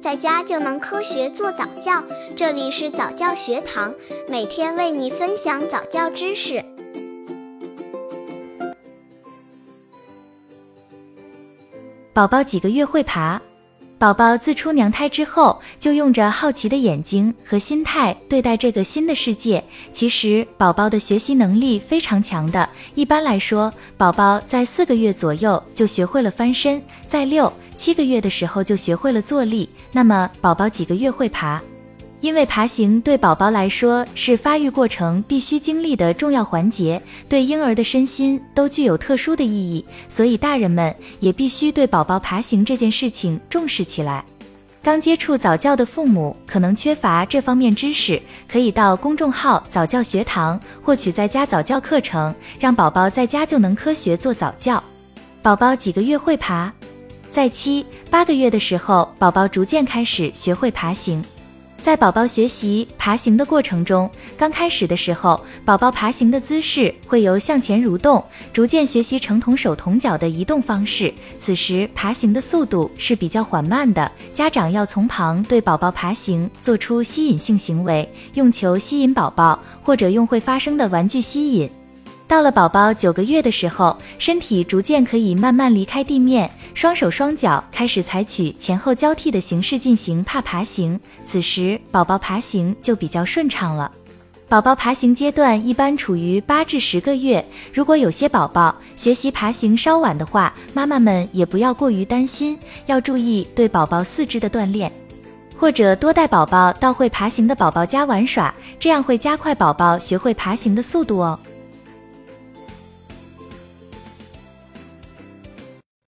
在家就能科学做早教。这里是早教学堂，每天为你分享早教知识。宝宝几个月会爬？宝宝自出娘胎之后，就用着好奇的眼睛和心态对待这个新的世界。其实，宝宝的学习能力非常强的。一般来说，宝宝在四个月左右就学会了翻身，在六七个月的时候就学会了坐立。那么，宝宝几个月会爬？因为爬行对宝宝来说是发育过程必须经历的重要环节，对婴儿的身心都具有特殊的意义，所以大人们也必须对宝宝爬行这件事情重视起来。刚接触早教的父母可能缺乏这方面知识，可以到公众号早教学堂获取在家早教课程，让宝宝在家就能科学做早教。宝宝几个月会爬？在七八个月的时候，宝宝逐渐开始学会爬行。在宝宝学习爬行的过程中，刚开始的时候，宝宝爬行的姿势会由向前蠕动，逐渐学习成同手同脚的移动方式。此时爬行的速度是比较缓慢的，家长要从旁对宝宝爬行做出吸引性行为，用球吸引宝宝，或者用会发声的玩具吸引。到了宝宝九个月的时候，身体逐渐可以慢慢离开地面，双手双脚开始采取前后交替的形式进行怕爬行。此时，宝宝爬行就比较顺畅了。宝宝爬行阶段一般处于八至十个月。如果有些宝宝学习爬行稍晚的话，妈妈们也不要过于担心，要注意对宝宝四肢的锻炼，或者多带宝宝到会爬行的宝宝家玩耍，这样会加快宝宝学会爬行的速度哦。